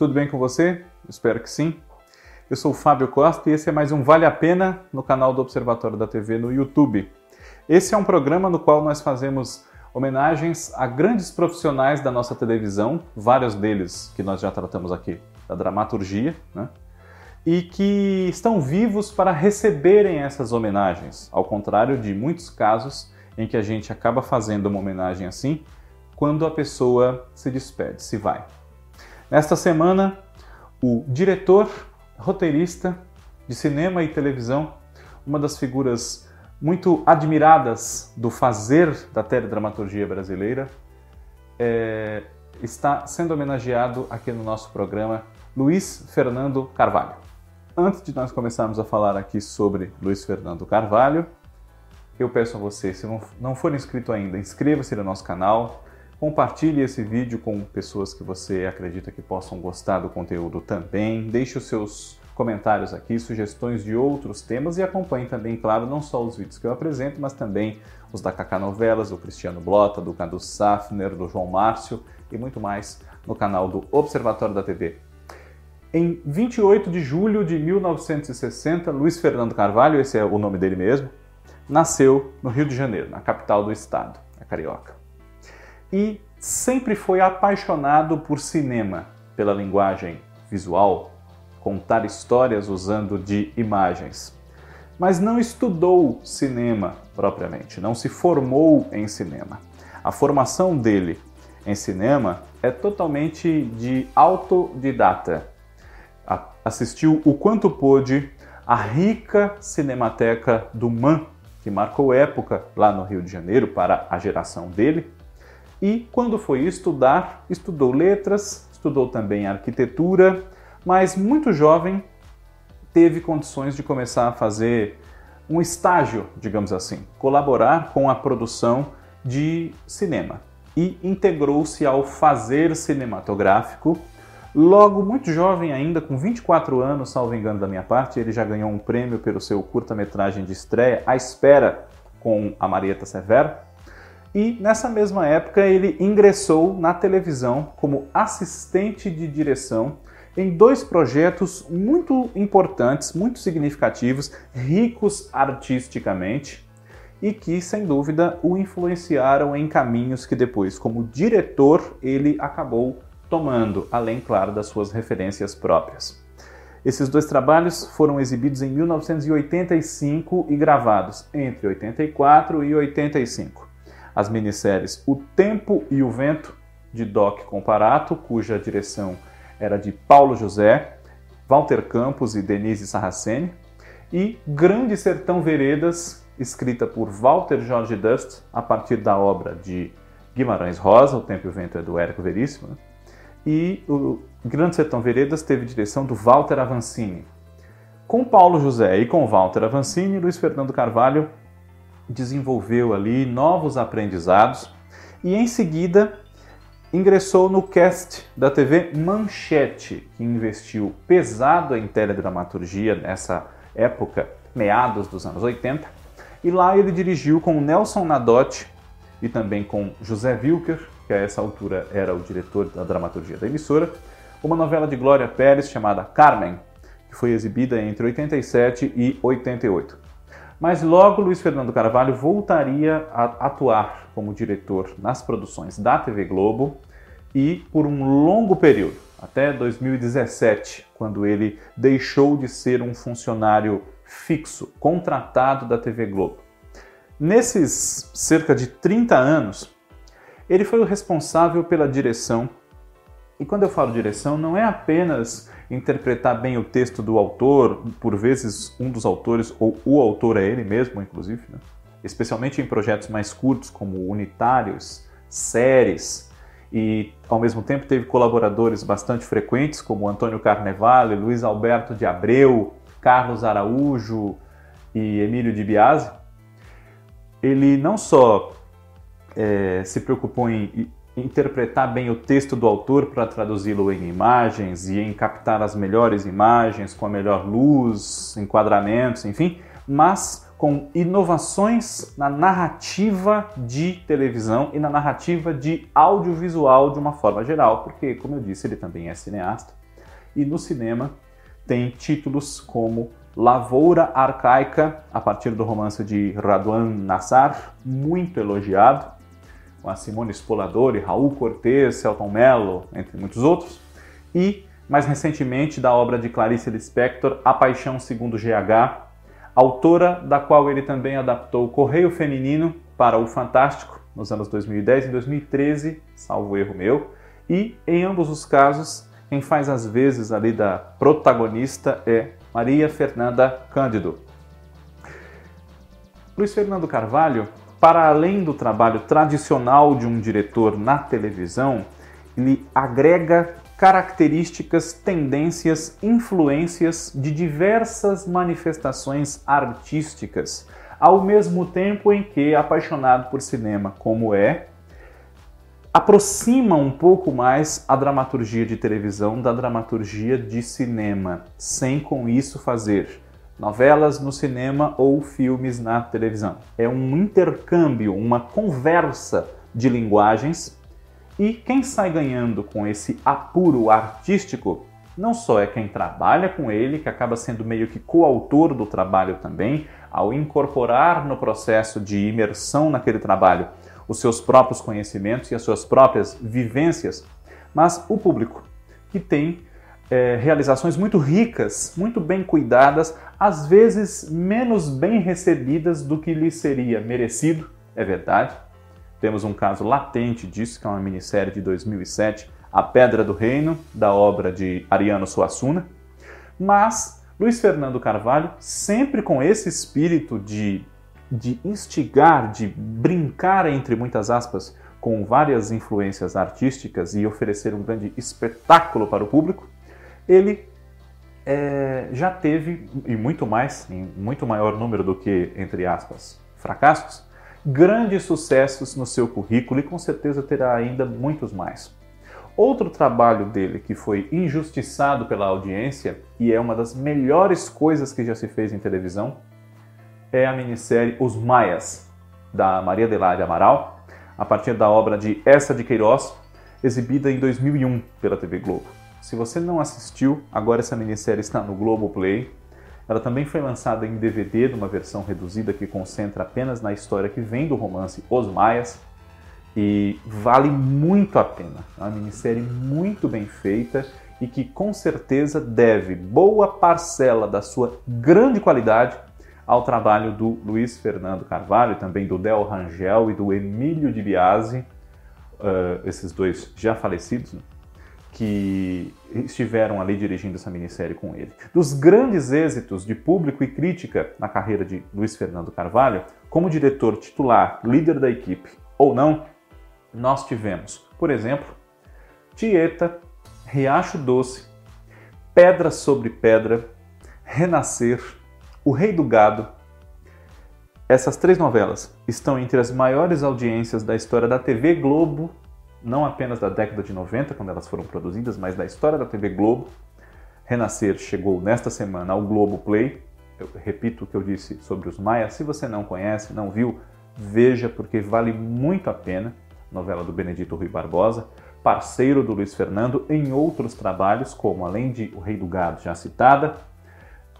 tudo bem com você? Espero que sim. Eu sou o Fábio Costa e esse é mais um Vale a Pena no canal do Observatório da TV no YouTube. Esse é um programa no qual nós fazemos homenagens a grandes profissionais da nossa televisão, vários deles que nós já tratamos aqui da dramaturgia, né? e que estão vivos para receberem essas homenagens, ao contrário de muitos casos em que a gente acaba fazendo uma homenagem assim quando a pessoa se despede, se vai. Nesta semana, o diretor, roteirista de cinema e televisão, uma das figuras muito admiradas do fazer da teledramaturgia brasileira, é, está sendo homenageado aqui no nosso programa Luiz Fernando Carvalho. Antes de nós começarmos a falar aqui sobre Luiz Fernando Carvalho, eu peço a você, se não for inscrito ainda, inscreva-se no nosso canal, compartilhe esse vídeo com pessoas que você acredita que possam gostar do conteúdo também, deixe os seus comentários aqui, sugestões de outros temas e acompanhe também, claro, não só os vídeos que eu apresento, mas também os da Cacá Novelas, do Cristiano Blota, do Cadu Safner, do João Márcio e muito mais no canal do Observatório da TV. Em 28 de julho de 1960, Luiz Fernando Carvalho, esse é o nome dele mesmo, nasceu no Rio de Janeiro, na capital do estado, a Carioca. E sempre foi apaixonado por cinema, pela linguagem visual, contar histórias usando de imagens. Mas não estudou cinema propriamente, não se formou em cinema. A formação dele em cinema é totalmente de autodidata assistiu o quanto pôde à rica cinemateca do MAN, que marcou época lá no Rio de Janeiro para a geração dele. E quando foi estudar, estudou letras, estudou também arquitetura, mas muito jovem teve condições de começar a fazer um estágio, digamos assim, colaborar com a produção de cinema e integrou-se ao fazer cinematográfico Logo, muito jovem ainda, com 24 anos, salvo engano da minha parte, ele já ganhou um prêmio pelo seu curta-metragem de estreia, A Espera, com a Marieta Severo. E nessa mesma época ele ingressou na televisão como assistente de direção em dois projetos muito importantes, muito significativos, ricos artisticamente e que, sem dúvida, o influenciaram em caminhos que depois, como diretor, ele acabou tomando, além, claro, das suas referências próprias. Esses dois trabalhos foram exibidos em 1985 e gravados entre 84 e 85. As minisséries O Tempo e o Vento, de Doc Comparato, cuja direção era de Paulo José, Walter Campos e Denise Sarraceni, e Grande Sertão Veredas, escrita por Walter Jorge Dust, a partir da obra de Guimarães Rosa, O Tempo e o Vento é do Érico Veríssimo, né? e o Grande Sertão Veredas teve direção do Walter Avancini. Com Paulo José e com Walter Avancini, Luiz Fernando Carvalho desenvolveu ali novos aprendizados e em seguida ingressou no cast da TV Manchete, que investiu pesado em teledramaturgia nessa época, meados dos anos 80, e lá ele dirigiu com Nelson Nadotti e também com José Wilker, que a essa altura era o diretor da dramaturgia da emissora, uma novela de Glória Pérez chamada Carmen, que foi exibida entre 87 e 88. Mas logo Luiz Fernando Carvalho voltaria a atuar como diretor nas produções da TV Globo e por um longo período, até 2017, quando ele deixou de ser um funcionário fixo, contratado da TV Globo. Nesses cerca de 30 anos, ele foi o responsável pela direção. E quando eu falo direção, não é apenas interpretar bem o texto do autor, por vezes um dos autores, ou o autor é ele mesmo, inclusive, né? especialmente em projetos mais curtos, como unitários, séries, e ao mesmo tempo teve colaboradores bastante frequentes, como Antônio Carnevale, Luiz Alberto de Abreu, Carlos Araújo e Emílio de Biasi. Ele não só é, se preocupou em interpretar bem o texto do autor para traduzi-lo em imagens e em captar as melhores imagens com a melhor luz, enquadramentos, enfim, mas com inovações na narrativa de televisão e na narrativa de audiovisual de uma forma geral, porque, como eu disse, ele também é cineasta. e no cinema tem títulos como Lavoura Arcaica, a partir do romance de Radwan Nassar, muito elogiado, com a Simone Spoladori, Raul Cortez, Celton Mello, entre muitos outros, e mais recentemente da obra de Clarice Lispector, A Paixão Segundo GH, autora da qual ele também adaptou Correio Feminino para o Fantástico nos anos 2010 e 2013, salvo erro meu, e em ambos os casos, quem faz as vezes ali da protagonista é Maria Fernanda Cândido. Luiz Fernando Carvalho, para além do trabalho tradicional de um diretor na televisão, ele agrega características, tendências, influências de diversas manifestações artísticas, ao mesmo tempo em que, apaixonado por cinema como é, aproxima um pouco mais a dramaturgia de televisão da dramaturgia de cinema, sem com isso fazer novelas no cinema ou filmes na televisão. É um intercâmbio, uma conversa de linguagens e quem sai ganhando com esse apuro artístico não só é quem trabalha com ele, que acaba sendo meio que coautor do trabalho também, ao incorporar no processo de imersão naquele trabalho os seus próprios conhecimentos e as suas próprias vivências, mas o público, que tem é, realizações muito ricas, muito bem cuidadas, às vezes menos bem recebidas do que lhe seria merecido, é verdade, temos um caso latente disso, que é uma minissérie de 2007, A Pedra do Reino, da obra de Ariano Suassuna. Mas Luiz Fernando Carvalho, sempre com esse espírito de, de instigar, de brincar, entre muitas aspas, com várias influências artísticas e oferecer um grande espetáculo para o público, ele é, já teve, e muito mais, em muito maior número do que, entre aspas, fracassos, grandes sucessos no seu currículo e com certeza terá ainda muitos mais. Outro trabalho dele que foi injustiçado pela audiência e é uma das melhores coisas que já se fez em televisão é a minissérie Os Maias, da Maria Adelaide Amaral, a partir da obra de Essa de Queiroz, exibida em 2001 pela TV Globo. Se você não assistiu, agora essa minissérie está no Globo Play ela também foi lançada em DVD numa versão reduzida que concentra apenas na história que vem do romance Os Maias e vale muito a pena. É uma minissérie muito bem feita e que com certeza deve boa parcela da sua grande qualidade ao trabalho do Luiz Fernando Carvalho, também do Del Rangel e do Emílio de Biasi, uh, esses dois já falecidos, né? Que estiveram ali dirigindo essa minissérie com ele. Dos grandes êxitos de público e crítica na carreira de Luiz Fernando Carvalho, como diretor titular, líder da equipe ou não, nós tivemos, por exemplo, Tieta, Riacho Doce, Pedra sobre Pedra, Renascer, O Rei do Gado. Essas três novelas estão entre as maiores audiências da história da TV Globo não apenas da década de 90, quando elas foram produzidas, mas da história da TV Globo. Renascer chegou nesta semana ao Globo Play. Eu repito o que eu disse sobre os Maia. Se você não conhece, não viu, veja porque vale muito a pena. Novela do Benedito Rui Barbosa, parceiro do Luiz Fernando em outros trabalhos, como além de O Rei do Gado, já citada,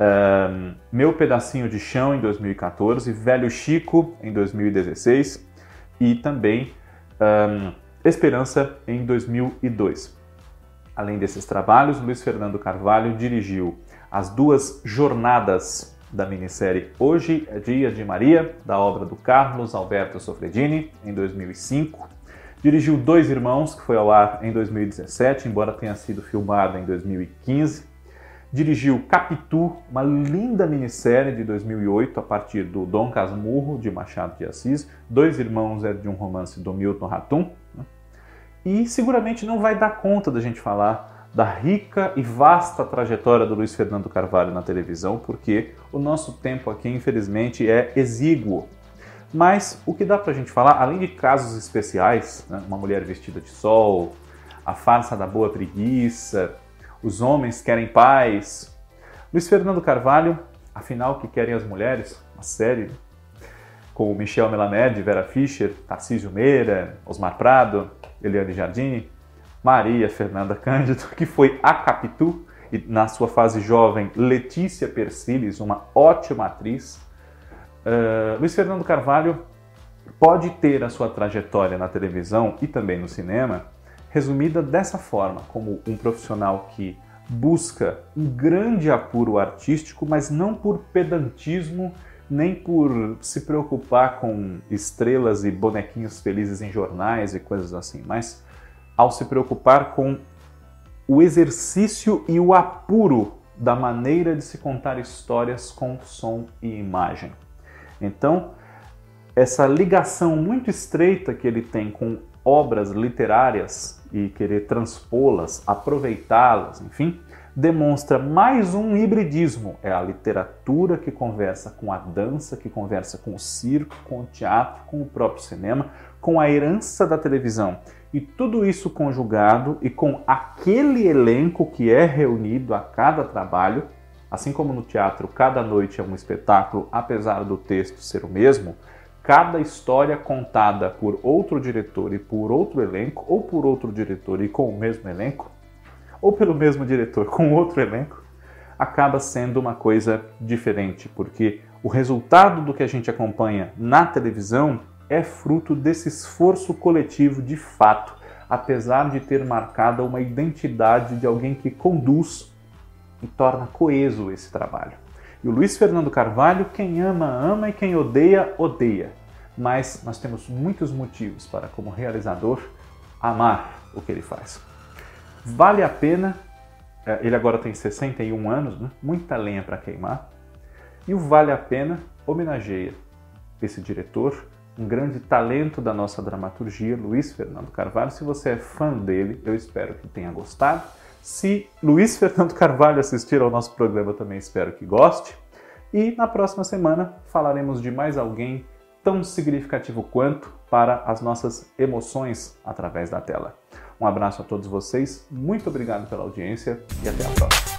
um, Meu Pedacinho de Chão em 2014, Velho Chico em 2016 e também um, Esperança em 2002. Além desses trabalhos, Luiz Fernando Carvalho dirigiu as duas jornadas da minissérie Hoje é Dia de Maria, da obra do Carlos Alberto Sofredini, em 2005. Dirigiu Dois Irmãos, que foi ao ar em 2017, embora tenha sido filmada em 2015. Dirigiu Capitu, uma linda minissérie de 2008 a partir do Dom Casmurro, de Machado de Assis. Dois Irmãos é de um romance do Milton Ratum. Né? E seguramente não vai dar conta da gente falar da rica e vasta trajetória do Luiz Fernando Carvalho na televisão, porque o nosso tempo aqui, infelizmente, é exíguo. Mas o que dá pra gente falar, além de casos especiais, né? uma mulher vestida de sol, a farsa da boa preguiça, os homens querem paz. Luiz Fernando Carvalho, afinal, que querem as mulheres? Uma série com Michel Melamed, Vera Fischer, Tarcísio Meira, Osmar Prado, Eliane Jardini, Maria Fernanda Cândido, que foi a Capitu, e na sua fase jovem, Letícia Persiles, uma ótima atriz. Uh, Luiz Fernando Carvalho pode ter a sua trajetória na televisão e também no cinema resumida dessa forma, como um profissional que busca um grande apuro artístico, mas não por pedantismo nem por se preocupar com estrelas e bonequinhos felizes em jornais e coisas assim, mas ao se preocupar com o exercício e o apuro da maneira de se contar histórias com som e imagem. Então, essa ligação muito estreita que ele tem com obras literárias e querer transpô-las, aproveitá-las, enfim, demonstra mais um hibridismo. É a literatura que conversa com a dança, que conversa com o circo, com o teatro, com o próprio cinema, com a herança da televisão. E tudo isso conjugado e com aquele elenco que é reunido a cada trabalho, assim como no teatro, cada noite é um espetáculo, apesar do texto ser o mesmo, cada história contada por outro diretor e por outro elenco, ou por outro diretor e com o mesmo elenco, ou pelo mesmo diretor com outro elenco, acaba sendo uma coisa diferente, porque o resultado do que a gente acompanha na televisão é fruto desse esforço coletivo de fato, apesar de ter marcado uma identidade de alguém que conduz e torna coeso esse trabalho. E o Luiz Fernando Carvalho, quem ama, ama e quem odeia, odeia. Mas nós temos muitos motivos para, como realizador, amar o que ele faz. Vale a pena, é, ele agora tem 61 anos, né? muita lenha para queimar, e o Vale a Pena homenageia esse diretor, um grande talento da nossa dramaturgia, Luiz Fernando Carvalho. Se você é fã dele, eu espero que tenha gostado. Se Luiz Fernando Carvalho assistir ao nosso programa, também espero que goste. E na próxima semana falaremos de mais alguém tão significativo quanto para as nossas emoções através da tela. Um abraço a todos vocês, muito obrigado pela audiência e até a próxima.